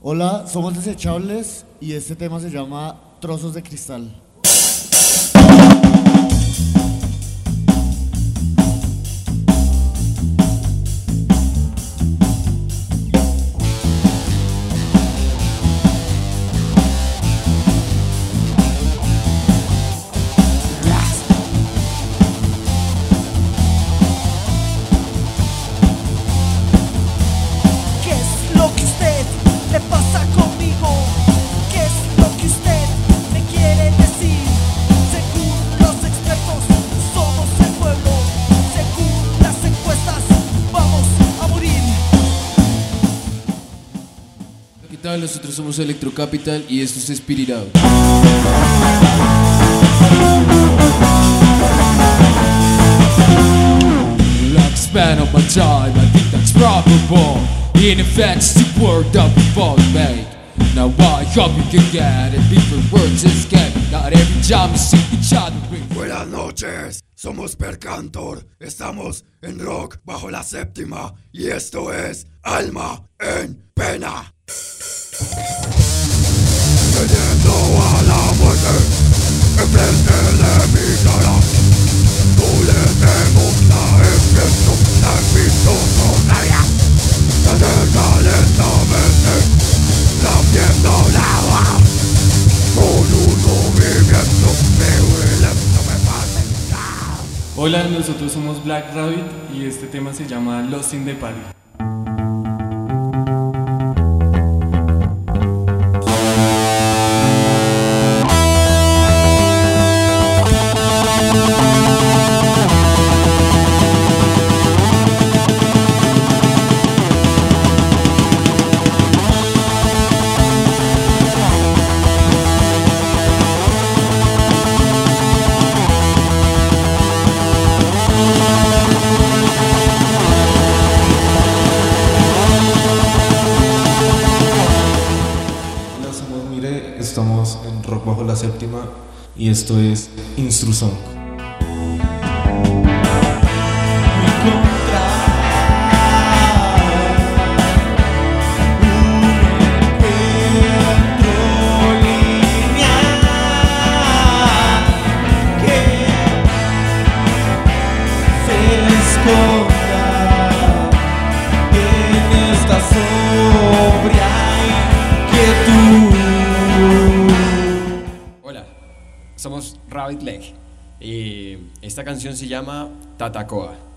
Hola, somos Desechables y este tema se llama Trozos de Cristal. ¿Qué? Nosotros somos Electro Capital y esto es Spirit Out. Like span of my time, I think that's probable. In effect, the word that we both made. Now I hope you can get it. Different words escape. Not every time you see each other. Buenas noches, somos Percantor, estamos en rock bajo la séptima y esto es Alma en Pena. Teniendo a la muerte enfrente de mi cara, no le empiezo la visto sonaria, tener lentamente la pistola con un movimiento violento me parece. Hola, nosotros somos Black Rabbit y este tema se llama Lost in the Party. En Rock Bajo la Séptima y esto es Instrusong. Somos Rabbit Leg y esta canción se llama Tatacoa.